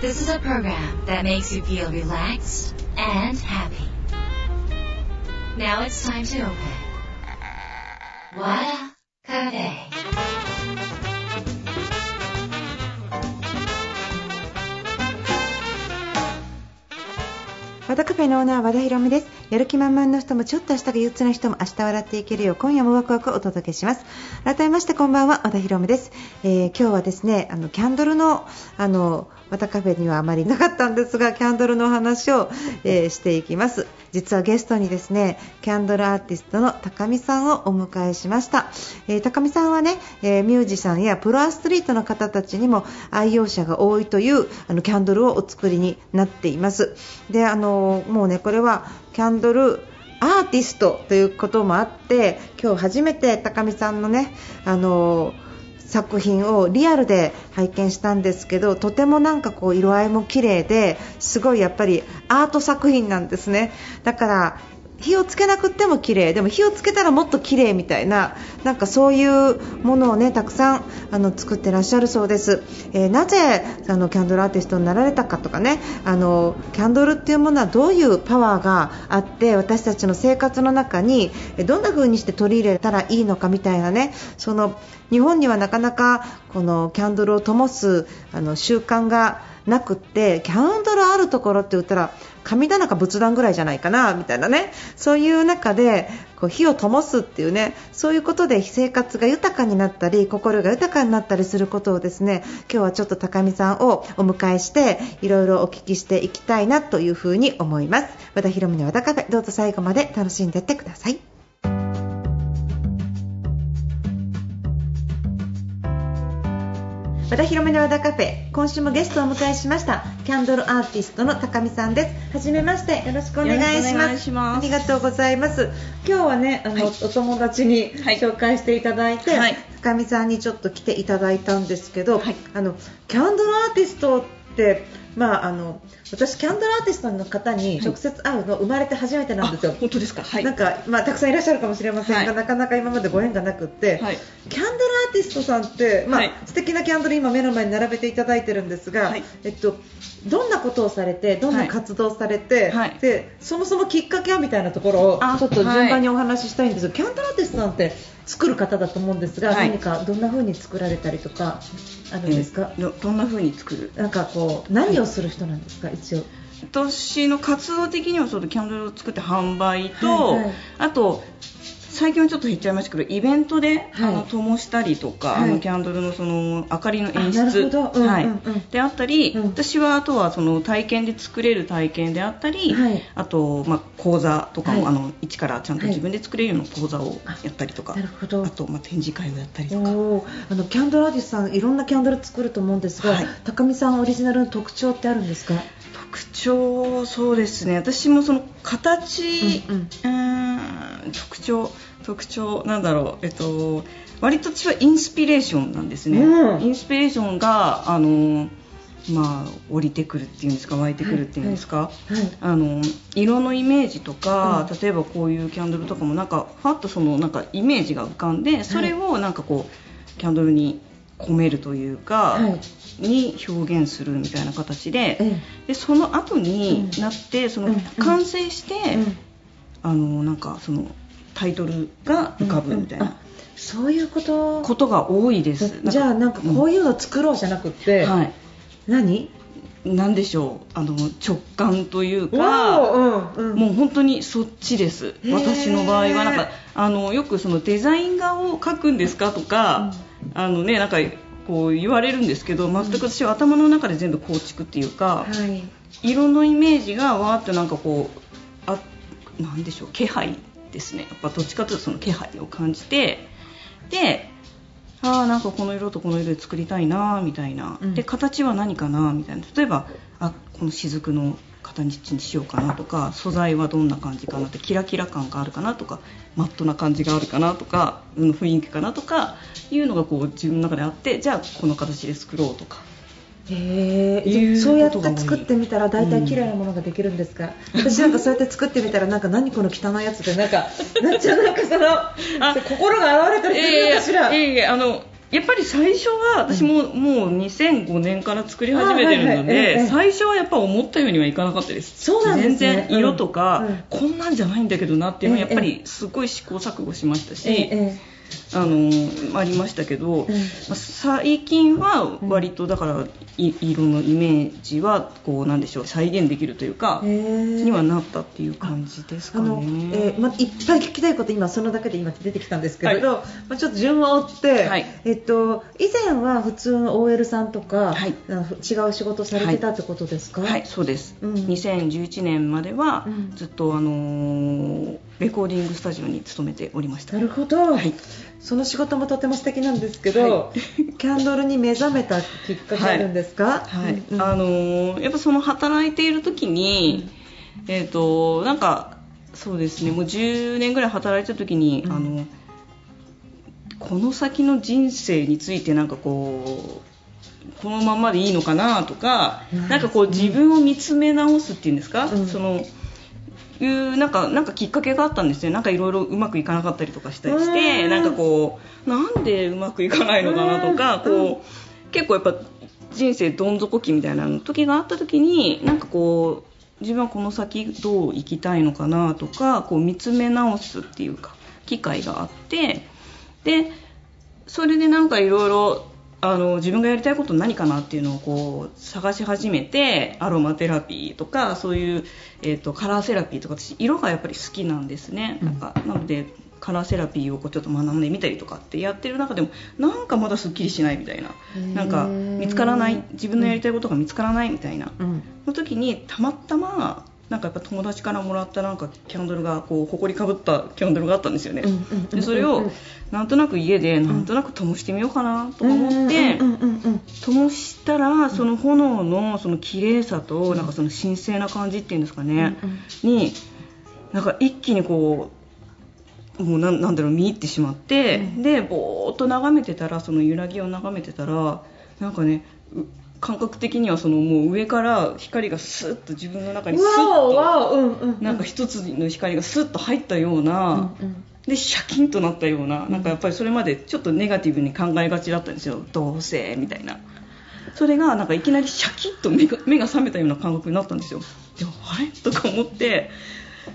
This is a program that makes you feel relaxed and happy. Now it's time to open. Wada Cafe. 和田カフェのオーナー和田博美ですやる気満々の人もちょっと明日が憂鬱な人も明日笑っていけるよう今夜もワクワクお届けします改めましてこんばんは和田博美です、えー今日はですねあのキャンドルのあの和田カフェにはあまりなかったんですがキャンドルのお話を、えーしていきます。実はゲストにですねキャンドルアーティストの高見さんをお迎えしました、えー高見さんはね、えーミュージシャンやプロアスリートの方たちにも愛用者が多いというあのキャンドルをお作りになっています。であのもうねこれはキャンドルアーティストということもあって今日初めて高見さんのねあの作品をリアルで拝見したんですけどとてもなんかこう色合いも綺麗ですごいやっぱりアート作品なんですね。だから火をつけなくても綺麗。でも火をつけたらもっと綺麗みたいななんかそういうものをねたくさんあの作ってらっしゃるそうです、えーなぜあのキャンドルアーティストになられたかとかねあのキャンドルっていうものはどういうパワーがあって私たちの生活の中にどんな風にして取り入れたらいいのかみたいなねその日本にはなかなかこのキャンドルを灯すあの習慣がなくってキャンドルあるところって言ったら神棚か仏壇ぐらいじゃないかなみたいなね。そういう中でこう火を灯すっていうねそういうことで生活が豊かになったり心が豊かになったりすることをですね今日はちょっと高見さんをお迎えしていろいろお聞きしていきたいなというふうに思います。和田博美の和田カフェどうぞ最後まで楽しんでってください。和田博美の和田カフェ今週もゲストをお迎えしましたキャンドルアーティストの高見さんです。はじめましてよろしくお願いします。ありがとうございます。今日はねあの、はい。お友達にはい。紹介していただいて、はい。高見さんにちょっと来ていただいたんですけど、はい。あのキャンドルアーティストってまああの私キャンドルアーティストの方に直接会うの生まれて初めてなんですよ。あ。本当ですか？はい。なんか、まあ、たくさんいらっしゃるかもしれませんが、はい。なかなか今までご縁がなくって、はい。キャンドルアーティストさんって、まあはい素敵なキャンドル今目の前に並べていただいてるんですが、はい。えっと、どんなことをされてどんな活動をされて、はい。でそもそもきっかけはみたいなところをあちょっと順番にお話ししたいんです、キャンドルアーティストさんって作る方だと思うんですが、はい。何かどんな風に作られたりとか？あるんですか、えーどどんな風に作る？なんかこう何をする人なんですか、一応。私の活動的にはそうキャンドルを作って販売と、はいはい。あと最近はちょっと減っちゃいましたけどイベントで、はい。あの灯したりとか、はい。あのキャンドルのその明かりの演出、うんはいうん。うんであったり、うん。私はあとはその体験で作れる体験であったり、はい。あと、まあ、講座とかも、はい。あの一からちゃんと自分で作れるような講座をやったりとか、なるほど。あと、まあ、展示会をやったりとか。あのキャンドルアーティストさんいろんなキャンドル作ると思うんですが、はい。高見さんオリジナルの特徴ってあるんですか？特徴そうですね。私もその形、うんうん。特徴特徴なんだろう。えっと割と私はインスピレーションなんですね、うん。インスピレーションがあのまあ降りてくるっていうんですか湧いてくるっていうんですか、はい。はい。あの色のイメージとか、うん。例えばこういうキャンドルとかもなんかファッとそのなんかイメージが浮かんでそれをなんかこうキャンドルに込めるというか、はいに表現するみたいな形で,、えでその後にうん。なって、そのうん。完成して、うん。あのなんかそのタイトルが浮かぶみたいなそういうこと？ことが多いです。じゃあなんかこういいうの作ろうじゃなくって、はい。何？なんでしょう。あの直感というか。うんうん。もう本当にそっちです。私の場合はなんかあのよくそのデザイン画を描くんですかとか、あのねなんかこう言われるんですけど全く私は頭の中で全部構築っていうか、はい。色のイメージがわーってなんかこうあなんでしょう気配ですね。やっぱどっちかというとその気配を感じてでああなんかこの色とこの色で作りたいなみたいな、うん。で形は何かなみたいな。例えばあこの雫の形にしようかなとか素材はどんな感じかなってキラキラ感があるかなとかマットな感じがあるかなとかうん雰囲気かなとかいうのがこう自分の中であってじゃあこの形で作ろうとか。へえそうやって作ってみたら大体綺麗なものができるんですか、私なんかそうやって作ってみたらなんか何この汚いやつでなんかなっちゃうなんかその 心が現れたりするのかしら、いやいやいやあのやっぱり最初は私ももう2005年から作り始めてるので最初はやっぱ思ったようにはいかなかったです。そうなんですね。全然色とうん。かうん。こんなんじゃないんだけどなっていうのはやっぱえりすごい試行錯誤しましたしええあのありましたけど、うん。まあ最近は割とだからい色のイメージはこうなんでしょう再現できるというか、ええにはなったっていう感じですかね。えーま、いっぱい聞きたいこと今そのだけで今出てきたんですけれど、まあ、ちょっと順を追って、はい。えっと、以前は普通の OL さんとか、はい。違う仕事されてたってことですか、はい、そうです、うん。2011年まではうん。ずっと、あのーレコーディングスタジオに勤めておりました。なるほど、はい。その仕事もとても素敵なんですけど、はキャンドルに目覚めたきっかけあるんですか、はい、うん。うんあのーやっぱその働いている時に、えっ、となんかそうですね。もう10年ぐらい働いてた時に、うん。あのこの先の人生についてなんかこうこのままでいいのかなとか、うん。なんかこう自分を見つめ直すっていうんですか、うん。そのいうなんかなんかきっかけがあったんですよ。なんかいろいろうまくいかなかったりとかしたりして、うん。なんかこうなんでうまくいかないのかなとか、うん。こう結構やっぱ人生どん底期みたいな時があった時になんかこう自分はこの先どう生きたいのかなとかこう見つめ直すっていうか機会があってでそれでなんかいろいろあの自分がやりたいこと何かなっていうのをこう探し始めてアロマテラピーとかそういう、えー、とカラーセラピーとか私色がやっぱり好きなんですね、なんかなのでカラーセラピーをこうちょっと学んでみたりとかってやってる中でもなんかまだすっきりしないみたいな。なんか見つからない。自分のやりたいことが見つからないみたいな、うん。の時にたまたまなんかやっぱ友達からもらったなんかキャンドルがこう埃かぶったキャンドルがあったんですよね、でそれをなんとなく家でなんとなく灯してみようかなとか思って灯したらその炎のその綺麗さとなんかその神聖な感じっていうんですかね、になんか一気にこうもうなんなんだろう見入ってしまって、うん。でぼーっと眺めてたらその揺らぎを眺めてたらなんかねう感覚的にはそのもう上から光がスッと自分の中にスッとなんか一つの光がスッと入ったような、でシャキンとなったようななんかやっぱりそれまでちょっとネガティブに考えがちだったんですよ。どうせみたいな。それがなんかいきなりシャキッと目が目が覚めたような感覚になったんですよ。でもあれ？とか思って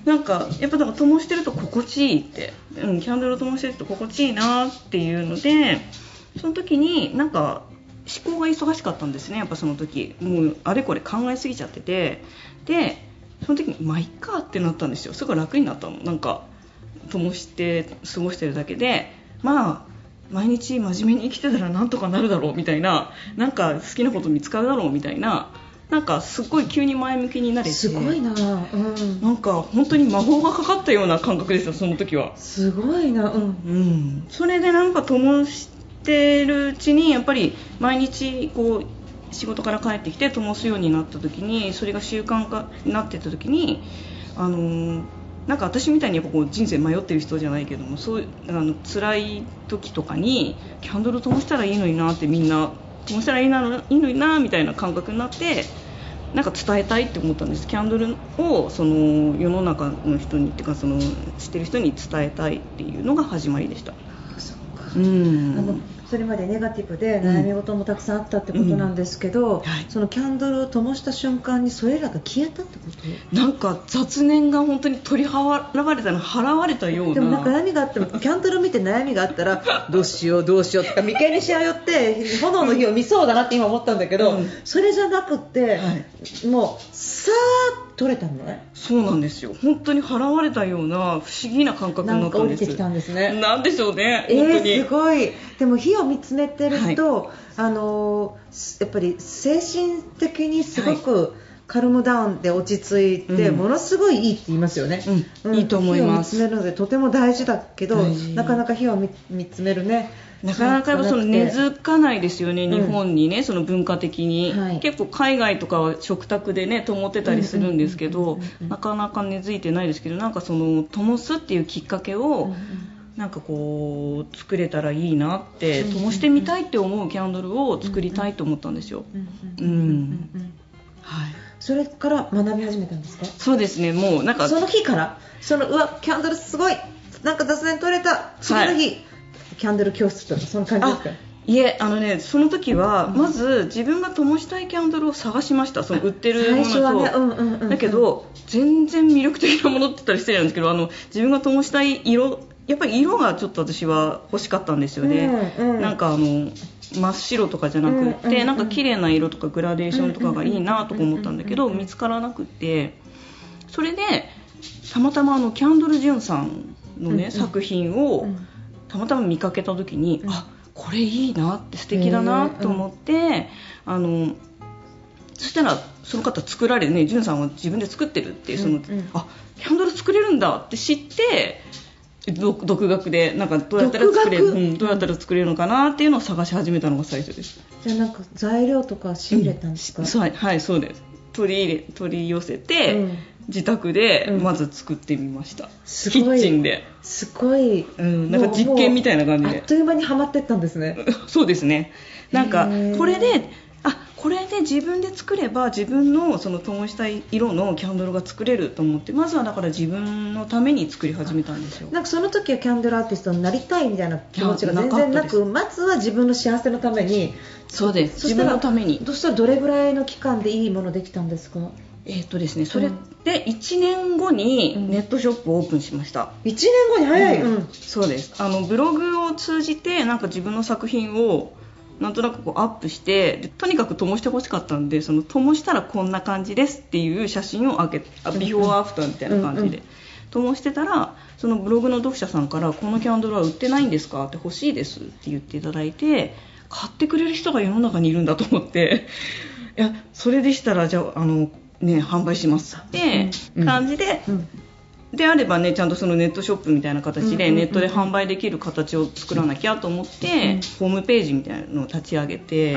なんかやっぱなんか灯してると心地いいって、うん、キャンドルを灯してると心地いいなっていうのでその時になんか思考が忙しかったんですねやっぱその時。もうあれこれ考えすぎちゃってて。でその時にまあいっかってなったんですよ。すごい楽になったの。なんか灯して過ごしてるだけで。まあ毎日真面目に生きてたらなんとかなるだろう。みたいな。なんか好きなこと見つかるだろう。みたいな。なんかすっごい急に前向きになれて。すごいな。うん。なんか本当に魔法がかかったような感覚ですよその時は。すごいな。うん。うん。それでなんか灯してるうちにやっぱり毎日こう仕事から帰ってきて灯すようになった時にそれが習慣化になってた時にあのーなんか私みたいにやっぱこう人生迷ってる人じゃないけどもそうあの辛い時とかにキャンドル灯したらいいのになってみんな灯したらいいないいのになみたいな感覚になってなんか伝えたいって思ったんです。キャンドルをその世の中の人にっていうかその知ってる人に伝えたいっていうのが始まりでした。うん。あのそれまでネガティブで悩み事もたくさんあったってことなんですけど、うん。はい。そのキャンドルを灯した瞬間にそれらが消えたってこと？なんか雑念が本当に取り払われたの払われたような。でもなんか悩みがあってもキャンドル見て悩みがあったら どうしようどうしようとか眉間にしわ寄って炎の火を見そうだなって今思ったんだけど、うん。それじゃなくって、はい。もうさーっと取れたのね？そうなんですよ。本当に払われたような不思議な感覚にななんったんです。か降りてきたんですね。なんでしょうね。え本当に、ー、すごい。でも火を見つめてると、あのーやっぱり精神的にすごくカルムダウンで落ち着いて、うん。ものすごいいいって言いますよね、うん。いいと思います。火を見つめるのでとても大事だけどなかなか火を見見つめるねなかなかやっぱその根付かないですよね、うん。日本にね、その文化的に、はい。結構海外とかは食卓でね、灯ってたりするんですけどなかなか根付いてないですけど、なんかその灯すっていうきっかけを、なんかこう作れたらいいなって、灯してみたいって思うキャンドルを作りたいと思ったんですよ。うんはい。それから学び始めたんですか？そうですね、もうなんかその日から？そのうわキャンドルすごい。なんか雑念取れた。次の日、キャンドル教室とかそんな感じですか？いえあのねその時はまず自分が灯したいキャンドルを探しましたその売ってるものと、最初はねうんうんうん。うんだけど全然魅力的なものって言ったら失礼なんですけどあの自分が灯したい色やっぱり色がちょっと私は欲しかったんですよね、うんうん。なんかあの真っ白とかじゃなくって、うんうんうん。なんか綺麗な色とかグラデーションとかがいいなとか思ったんだけど見つからなくってそれでたまたまあのキャンドル・ジュンさんのね、うんうん。作品を、うんたまたま見かけた時に、うん。あこれいいなって素敵だなと思って、あのそしたらその方作られねジュンさんは自分で作ってるっていうその、うんうん。あキャンドル作れるんだって知って独独学でなんかどうやったら作れる、うん、どうやったら作れるのかなっていうのを探し始めたのが最初です。じゃあなんか材料とか仕入れたんですか、そうはいはいそうです取り入れ取り寄せて、うん。自宅でうん。まず作ってみました、すごい。キッチンで、すごい、うん、なんか実験みたいな感じで。あっという間にはまってったんですね。そうですね。なんかこれであこれで自分で作れば自分のその灯したい色のキャンドルが作れると思ってまずはだから自分のために作り始めたんですよ。なんかその時はキャンドルアーティストになりたいみたいな気持ちが全然なくまずは自分の幸せのために。そうです。自そしたら分のために。そしたらどれぐらいの期間でいいものできたんですか？えっ、とですねそれうんで1年後にネットショップをオープンしました、1年後に早い、うんうん。そうです。あのブログを通じてなんか自分の作品をなんとなくこうアップしてでとにかく灯してほしかったんでその灯したらこんな感じですっていう写真をあげあビフォーアフターみたいな感じで、灯してたらそのブログの読者さんからこのキャンドルは売ってないんですか？って欲しいですって言っていただいて買ってくれる人が世の中にいるんだと思って。いやそれでしたらじゃああのね販売しますってうん。感じで、うんであればねちゃんとそのネットショップみたいな形でネットで販売できる形を作らなきゃと思って、ホームページみたいなのを立ち上げて、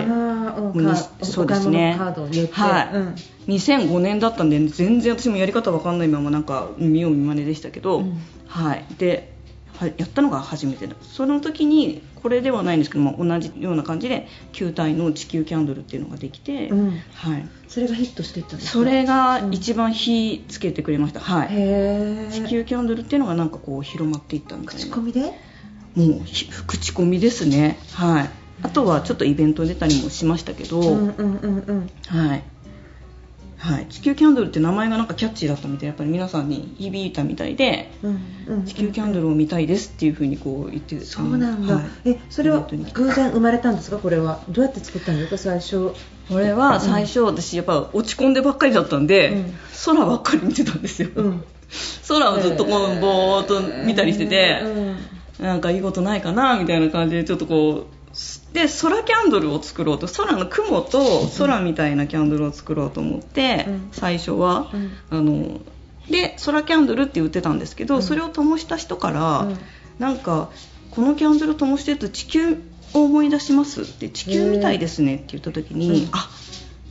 そうですね。はい。うん。2005年だったんで全然私もやり方わかんないままなんか見よう見まねでしたけど、うん。はい。ではやったのが初めてだ。その時にこれではないんですけども同じような感じで球体の地球キャンドルっていうのができて、うん。はい、それがヒットしていったんですか？それが一番火つけてくれました、はい。へ地球キャンドルっていうのがなんかこう広まっていったみたいな。口コミで？もうひ口コミですね。はい。あとはちょっとイベント出たりもしましたけど、うんうんうんうん。はいはい、地球キャンドルって名前がなんかキャッチーだったみたい。でやっぱり皆さんに響いたみたいで地球キャンドルを見たいですっていうふうにこう言ってそうなんだ、はい。えそれは偶然生まれたんですか？これは。どうやって作ったんですか？最初これは最初私やっぱ落ち込んでばっかりだったんで、うん。空ばっかり見てたんですよ、うん。空をずっとこうぼーっと見たりしてて、うん。なんかいいことないかなみたいな感じでちょっとこうで空キャンドルを作ろうと空の雲と空みたいなキャンドルを作ろうと思って、うん。最初は、うん。あので空キャンドルって売ってたんですけど、うん。それを灯した人から、うん。なんかこのキャンドル灯してると地球を思い出します。って地球みたいですねって言った時に、うん。あ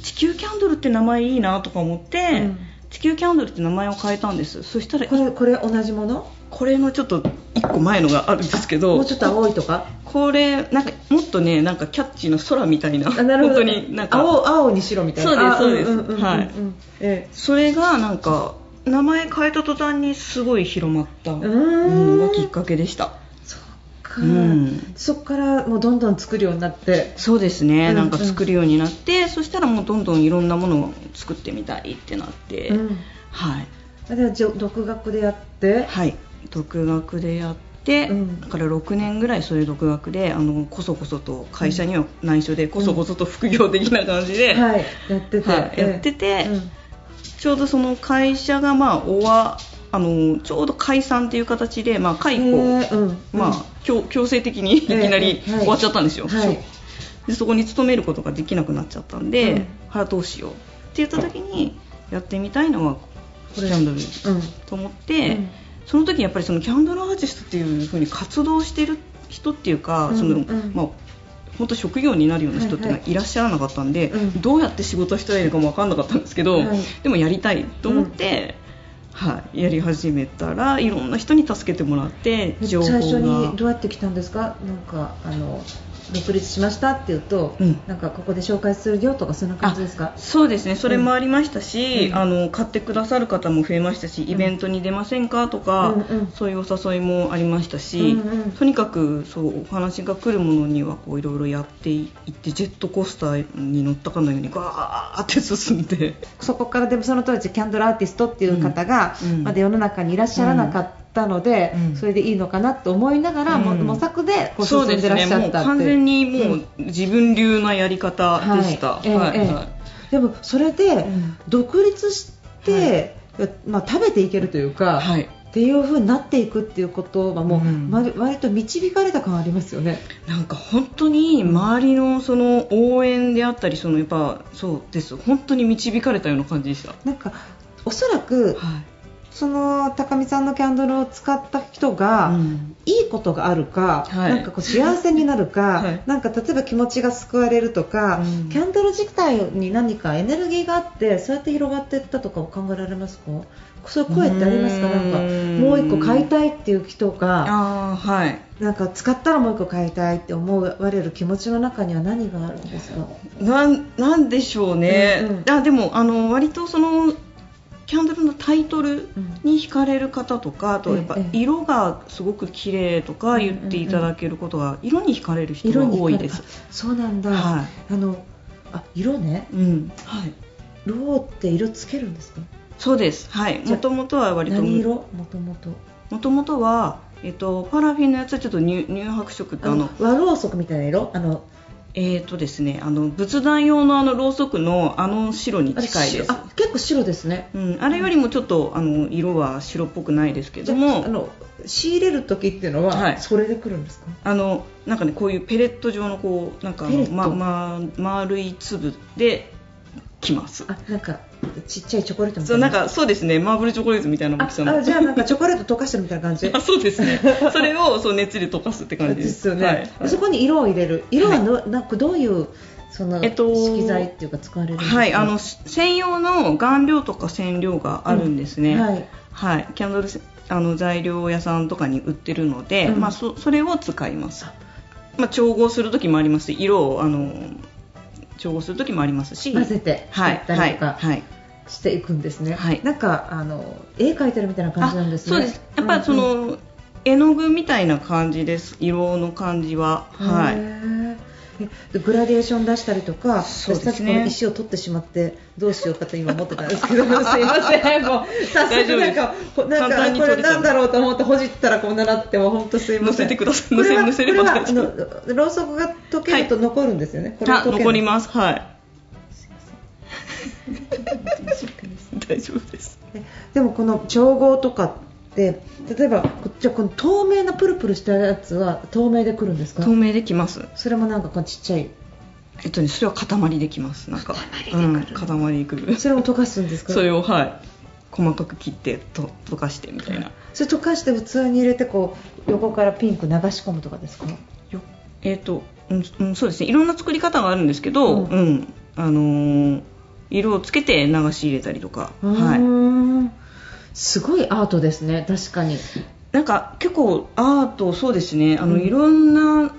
地球キャンドルって名前いいなとか思って、うん。地球キャンドルって名前を変えたんです。そしたらこれこれ同じもの？これのちょっと1個前のがあるんですけどもうちょっと青いとか？これなんかもっとねなんかキャッチーな空みたいな。あなるほど。本当になんか。青青に白みたいな。そうですあそうです。んんんん。はい。えそれがなんか名前変えた途端にすごい広まったうーん。のがきっかけでした。えそっか、うん。そっからもうどんどん作るようになって。そうですね、うんなんか作るようになってそしたらもうどんどんいろんなものを作ってみたいってなって、うん。はい。あでじゃあ独学でやって。はい。独学でやって、うん。だから6年ぐらいそれ独学であのこそこそと会社には内緒でこそこそと副業的な感じで、はい。やってて、はい。ええやっててうん。ちょうどその会社がまあ終わあのちょうど解散っていう形で、まあ、解雇、まあ、強強制的にいきなり終わっちゃったんですよ、はい。でそこに勤めることができなくなっちゃったんで、うん。はどうしようって言った時にやってみたいのはキャンドルうん。と思って、うんその時やっぱりそのキャンドルアーティストっていう風に活動してる人っていうか、うんそのうんまあ本当職業になるような人っていらっしゃらなかったんで、うん。どうやって仕事したらいいのかも分かんなかったんですけど、はい。でもやりたいと思って、はい、やり始めたらいろんな人に助けてもらって情報が最初にどうやって来たんですか？なんかあの独立しましたって言うと、うん。なんかここで紹介するよとかそんな感じですか？そうですね。それもありましたし、うん。あの買ってくださる方も増えましたしイベントに出ませんかとか、うんうん。そういうお誘いもありましたし、うんうん。とにかくそうお話が来るものにはこういろいろやっていってジェットコースターに乗ったかのようにガーって進んで。そこからでもその当時キャンドルアーティストっていう方が、うん。うん。まだ世の中にいらっしゃらなかったので、うん。それでいいのかなと思いながら、もうん。模索でこう進んでらっしゃったって。完全にもう自分流なやり方でした。はい。ええええはい。でもそれでん。独立して、まあ、食べていけるというか、はい。っていう風になっていくっていうことはもう、うん。ま割と導かれた感ありますよね。なんか本当に周りのその応援であったりそのやっぱそうです。本当に導かれたような感じでした。なんかおそらくはいその高見さんのキャンドルを使った人が、うん。いいことがあるか、はい。なんかこう幸せになるか、はい。なんか例えば気持ちが救われるとか、うん。キャンドル自体に何かエネルギーがあってそうやって広がっていったとか考えられますか？そういう声ってありますか？うなんかんもう一個買いたいっていう人がはい。なんか使ったらもう一個買いたいって思われる気持ちの中には何があるんですか？なんなんでしょうね、うんうん。あでもあの割とそのキャンドルのタイトルうん。に惹かれる方とかあとやっぱええ色がすごく綺麗とか言っていただけることが色に惹かれる人色が多いです。あそうなんだ、はあのあ色ね。うん。はい。ローって色つけるんですか？そうです。はい。もともとは割と何色？もともともともとはえっとパラフィンのやつはちょっと乳乳白色ってあの和ろうそくみたいな色？あのえっとですねあの仏壇用のあのろうそくのあの白に近いです。白。あ結構白ですね。うん、あれよりもちょっとあの色は白っぽくないですけども。あの仕入れる時っていうのは、はい。それで来るんですか？あのなんかねこういうペレット状のこうなんかあの、まま、丸い粒できます。あなんかちっちゃいチョコレートみたそいうななんかそうですね。マーブルチョコレートみたいな大あきさの。あじゃあなんかチョコレート溶かしてるみたいな感じ。あそうですね。それをそう熱で溶かすって感じでですす。よね、はい。はい。そこに色を入れる。色はの、なんかどういうそのえっと色材っていうか使われるんですか？はい、あの専用の顔料とか染料があるんですね、うん。はい。はい、キャンドルせあの材料屋さんとかに売ってるので、うん。まあ、そそれを使います、まあ、調合する時もあります。し色をあの調合する時もありますし混ぜて作はいったりとかはいはい。していくんですね、はい。なんかあの絵描いてるみたいな感じなんですね。そうです。やっぱりその、うんうん。絵の具みたいな感じです。色の感じは。はへい グラデーション出したりとか、そうね。私さっきこの石を取ってしまってどうしようかと今思ってたんですけど。すいませんもう。早速なんかこなん簡かこれなんだろうと思ってほじったらこんななっても本当すいません。乗せてください。これは乗せ乗せれば大丈夫あのろうそくが溶けると残るんですよね、これあ残りすます。はい。大丈夫です。でもこの調合とかって例えばこじゃあこの透明なプルプルしたやつは透明でくるんですか？透明できます。それもなんかこうちっちゃい。えっとねそれは塊できます。なんかうん塊でくる。それも溶かすんですか？それをはい。細かく切ってと溶かしてみたいな。それ溶かして普通に入れてこう横からピンク流し込むとかですか？よえっ、と、うんうん、そうですね。いろんな作り方があるんですけど、ううん。んあのー色をつけて流し入れたりとか、うはい、すごいアートですね。確かに。なんか結構アートそうですね。あの、うん。いろんな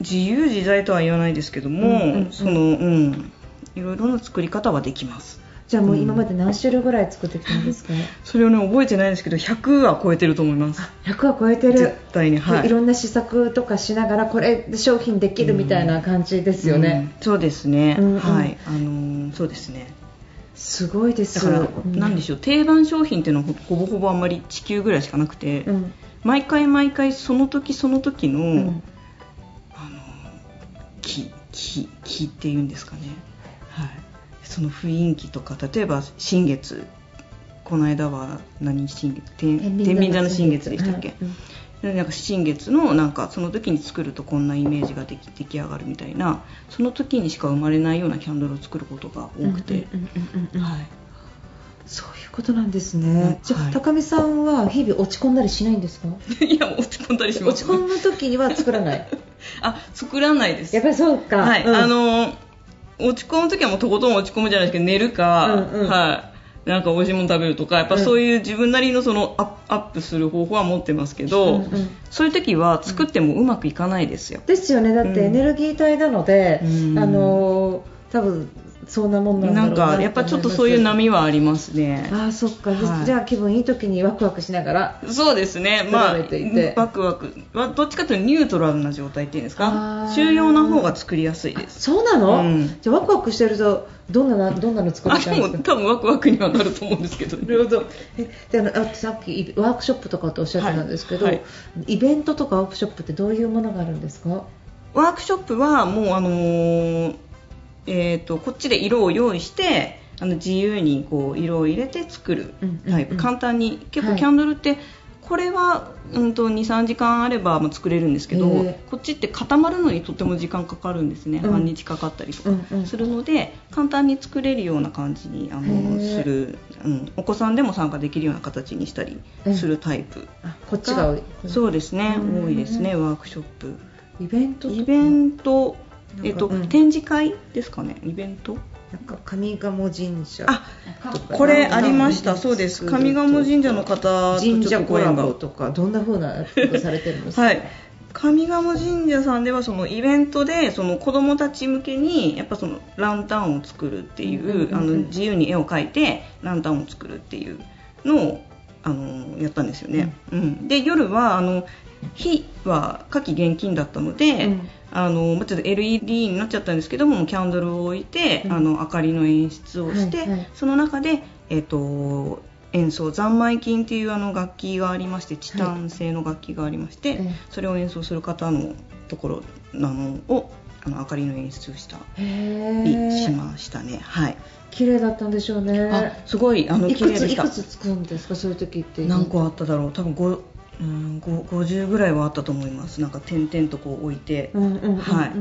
自由自在とは言わないですけども、うんうんうん。そのうん。いろいろな作り方はできます。じゃあもう今まで何種類ぐらい作ってきたんですか、それをね覚えてないんですけど100は超えてると思います。100は超えてる。絶対にはい。いろんな試作とかしながらこれで商品できるみたいな感じですよね、うん。そうですね、うんうん。はい。あのーそうですねすごいです。だから、うん。なんでしょう定番商品っていうのはほほぼほぼあんまり地球ぐらいしかなくて、うん。毎回毎回その時その時の、うん。あの気気気っていうんですかね、はい、その雰囲気とか例えば新月。この間は何新月？天天秤座の新月でしたっけ、はい。うん。でなんか新月のなんかその時に作るとこんなイメージができ出来上がるみたいなその時にしか生まれないようなキャンドルを作ることが多くて、はい、そういうことなんですね、うん。じゃあ、はい。高見さんは日々落ち込んだりしないんですか？いや落ち込んだりします落ち込む時には作らない。あ作らないです。やっぱりそうか。はい、うん。あの落ち込む時はもうとことん落ち込むじゃないですけど寝るか、うんうん。はいなんか美味しいもの食べるとかやっぱそういう自分なりのそのアップする方法は持ってますけど、うんうん。そういう時は作ってもうまくいかないですよ、ですよね。だってエネルギー体なので、うん。あの多分そんなもんなんだなんかやっぱちょっとそういう波はありますね。ああそっか、はい。じゃあ気分いい時にワクワクしながらそうですね、まあワクワク、わどっちかというとニュートラルな状態っていうんですあかー、重要な方が作りやすいです。そうなの、うん。じゃあワクワクしてるとどんななどんなの作ありたいんですか？多分ワクワクにはなると思うんですけど、なるほど。えであのあさっきワークショップとかっておっしゃってたんですけど、はい。はい。イベントとかワークショップってどういうものがあるんですか？ワークショップはもうあのーえー、とこっちで色を用意してあの自由にこう色を入れて作るタイプ、うんうん。うん簡単に結はい。構キャンドルって、これは、うん、と23時間あればまあ作れるんですけど、こっちって固まるのにとても時間かかるんですね、うん。半日かかったりとかうんうんするので、簡単に作れるような感じにあへのーする、うん、お子さんでも参加できるような形にしたりするタイプあこっちが多い。そうですね、うん多いですねワークショップ。イベントイベント、えっとうん。展示会ですかね？イベント？なんか上賀茂神社あこれありました。そうです。上賀茂神社の方とちょ神っ社コラボとご縁がとかどんな風なことされてるんですか？はい。上賀茂神社さんではそのイベントでその子どもたち向けにやっぱそのランタンを作るっていう,、うんうんうんうん。あの自由に絵を描いてランタンを作るっていうのをあのやったんですよね、うん。で夜はあの火は火器厳禁だったので、うん。あのまあちょっと LED になっちゃったんですけどもキャンドルを置いて、うん。あの明かりの演出をして、はいはい。その中で、えっと演奏残米金っていうあの楽器がありましてチタン製の楽器がありまして、ええ。それを演奏する方のところなのをあの明かりの演出をしたへりしえましたね。はい。綺麗だったんでしょうね。あすごいあのい綺麗でした。くついく。つ作るんですか？そういう時って。何個あっただろう。多分ごうんご50ぐらいはあったと思います。なんか点々とこう置いて。うんうんうんうん、はい。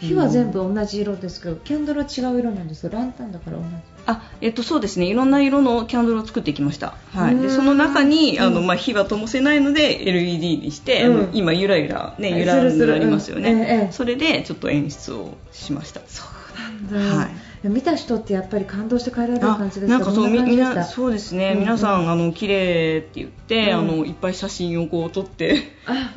火は全部同じ色ですけどキャンドルは違う色なんですよランタンだから同じ。あ、えっとそうですね。いろんな色のキャンドルを作っていきました。はい。うん。でその中にあのうんまあ火は灯せないので LED にして、うん。今ゆらゆらねはい。ゆらゆらありますよね、うん。ええ。それでちょっと演出をしました。そうなんだ、はい見た人ってやっぱり感動して帰られる感じですか？なんかそうみみんなうそうですね、うん。うん皆さんあの綺麗って言って、うん。あのいっぱい写真をこう撮って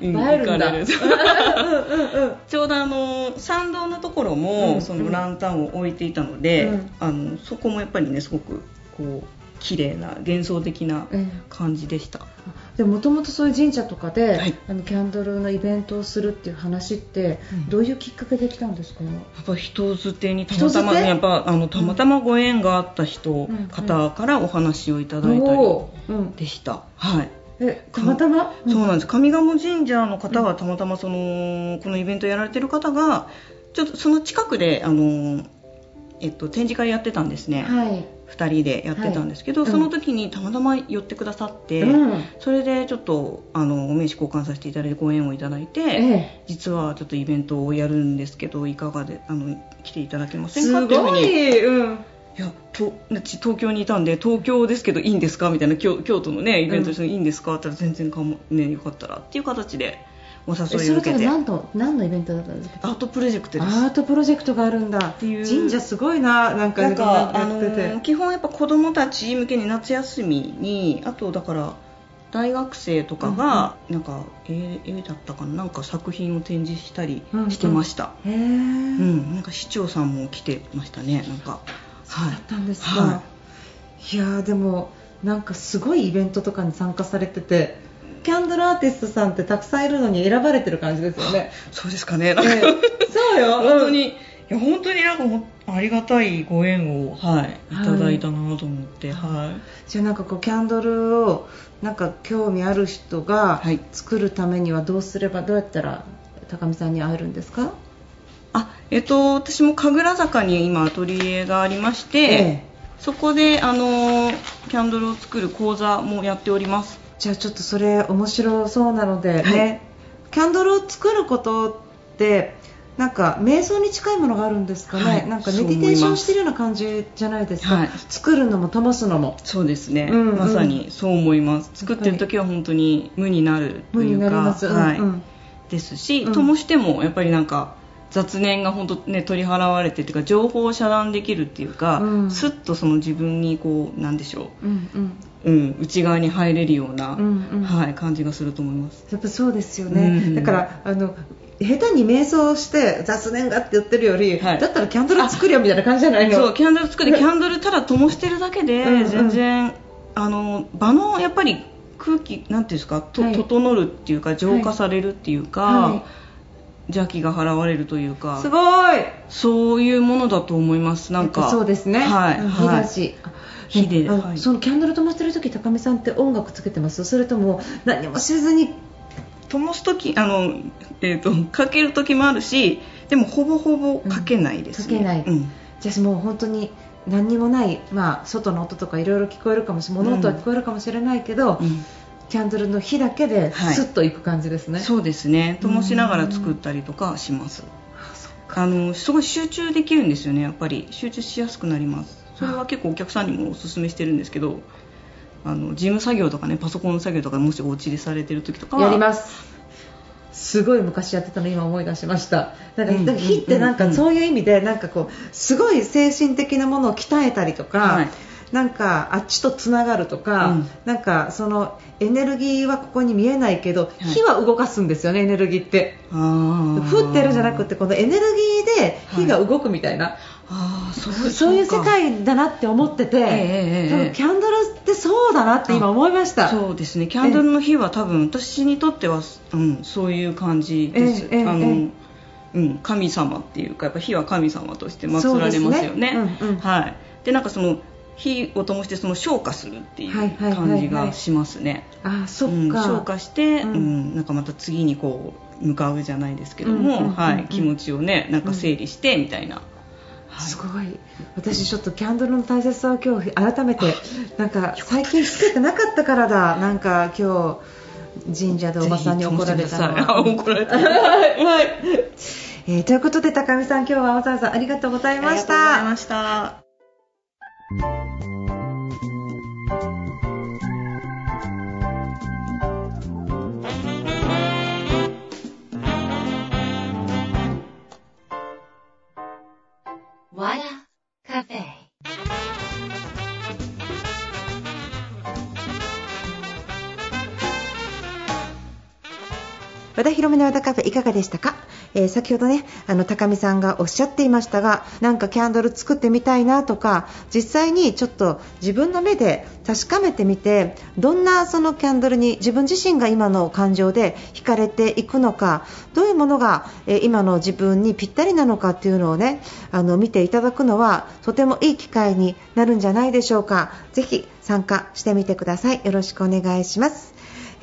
うん行かれる。うんうんうん。ちょうどあの参道のところうん。もそのランタンを置いていたので、うん。あのそこもやっぱりねすごくこう綺麗な幻想的なえ感じでした。でもともとそういう神社とかで、はい。あのキャンドルのイベントをするっていう話って、うん。どういうきっかけできたんですか、やっぱ人づてにたまたまねやっぱあのたまたまご縁があった人、ん。方からお話をいただいたりでした。はい。えたまたま、そう。なんです。上賀茂神社の方はたまたまそのこのイベントやられてる方がちょっとその近くであの、えっと、展示会やってたんですね、はい、2人でやってたんですけど、はい。その時にたまたま寄ってくださって、うん。それでちょっとあのお名刺交換させていただいてご縁をいただいて、ええ。実はちょっとイベントをやるんですけどいかがであの来ていただけませんすかっていうふうん、いやと私東京にいたんで東京ですけどいいんですかみたいな京京都のねイベントです、いいんですかって言ったら全然かも、ね、よかったらっていう形でおえそれ誘いを受けて。と何の何のイベントだったんですか？アートプロジェクトです。アートプロジェクトがあるんだ。ていう。神社すごいななんかなんか、あやってて。のー基本やっぱ子供たち向けに夏休みにあとだから大学生とかが、なんか絵絵だったかな？なんか作品を展示したりしてました、へえ、うん。なんか市長さんも来てましたねなんか。そうだったんですか、、はいやーでもなんかすごいイベントとかに参加されててキャンドルアーティストさんってたくさんいるのに選ばれてる感じですよね。そうですかね。なんか、ええそうよ。本当に、いや本当になんかありがたいご縁を、はい、いただいたなと思って、はい。じゃあなんかこうキャンドルをなんか興味ある人がはい。作るためにはどうすればどうやったら高見さんに会えるんですか？あ、えっと、私も神楽坂に今アトリエがありまして、えそこで、あのキャンドルを作る講座もやっております。じゃあちょっとそれ面白そうなのでね、はい。キャンドルを作ることってなんか瞑想に近いものがあるんですかね、はい。なんかメディテーションしてるような感じじゃないですか、はい。作るのも灯すのも。そうですね、うんうん。まさにそう思います。作ってる時は本当に無になるというか、はいうんうん。ですし、うん。灯してもやっぱりなんか雑念が本当ね取り払われてっていうか情報を遮断できるっていうか、うん。スッとその自分にこうなんでしょうんうんう、うん、内側に入れるような、うんうん。はい、感じがすると思います。やっぱそうですよね、うんだからあの下手に瞑想して雑念がって言ってるより、はい。だったらキャンドル作るよみたいな感じじゃないの？そうキャンドル作ってキャンドルただ灯してるだけでうんうん。全然、あの場のやっぱり空気なんていうんですかと、はい。整るっていうか浄化されるっていうか、はい。邪気が払われるというかすごい。そういうものだと思います。なんかそうですね、はい、うんはい火ではい。そのキャンドル灯してる時高見さんって音楽つけてます？それとも何もせずに？灯す時あの、えー、とかける時もあるしでもほぼほぼかけないですね、うんかけない。うん。じゃあもう本当に何にもない、まあ、外の音とかいろいろ聞こえるかもしれない。物音は聞こえるかもしれないけど、うん。キャンドルの火だけではい。スッといく感じですね、そうですね。灯しながら作ったりとかします。あのすごい集中できるんですよねやっぱり。集中しやすくなりますそれは結構お客さんにもおすすめしてるんですけどあの事務作業とかねパソコンの作業とかもしお家でされてる時とかはやります。すごい昔やってたの今思い出しました。なんか火ってなんかそういう意味でなんかこうすごい精神的なものを鍛えたりとか、はい。なんかあっちとつながるとか、うん。なんかそのエネルギーはここに見えないけど、い。火は動かすんですよねエネルギーって。あー。降ってるじゃなくてこのエネルギーで火が動くみたいな、あーそうそういう世か界だなって思ってて、ええええ多分キャンドルってそうだなって今思いました。そうですね。キャンドルの火は多分私にとっては、うん、そういう感じです、あの、えうん、神様っていうかやっぱ火は神様として祀られますよね。ねうんうん。はい。でなんかその火を灯してその消化するっていう感じがしますね、あそっか、うん、消化して、ううんんなんかまた次にこう向かうじゃないですけども、うんうんうんうん。はい、気持ちをねなんか整理してみたいな、はいすごい。私ちょっとキャンドルの大切さを今日改めてなんか最近つけてなかったからだ。なんか今日神社でおばさんに怒られたの 怒られた。はい、はいえーということで高見さん今日はわざわざありがとうございましありがとうございたました和田広めの和田カフェいかがでしたか、えー先ほどねあの高見さんがおっしゃっていましたがなんかキャンドル作ってみたいなとか実際にちょっと自分の目で確かめてみてどんなそのキャンドルに自分自身が今の感情で惹かれていくのかどういうものが、えー今の自分にぴったりなのかっていうのをねあの見ていただくのはとてもいい機会になるんじゃないでしょうか。ぜひ参加してみてください。よろしくお願いします。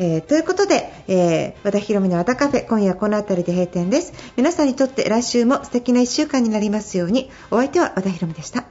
えーということで、えー和田ひろみの和田カフェ今夜はこの辺りで閉店です。皆さんにとって来週も素敵な1週間になりますように。お相手は和田ひろみでした。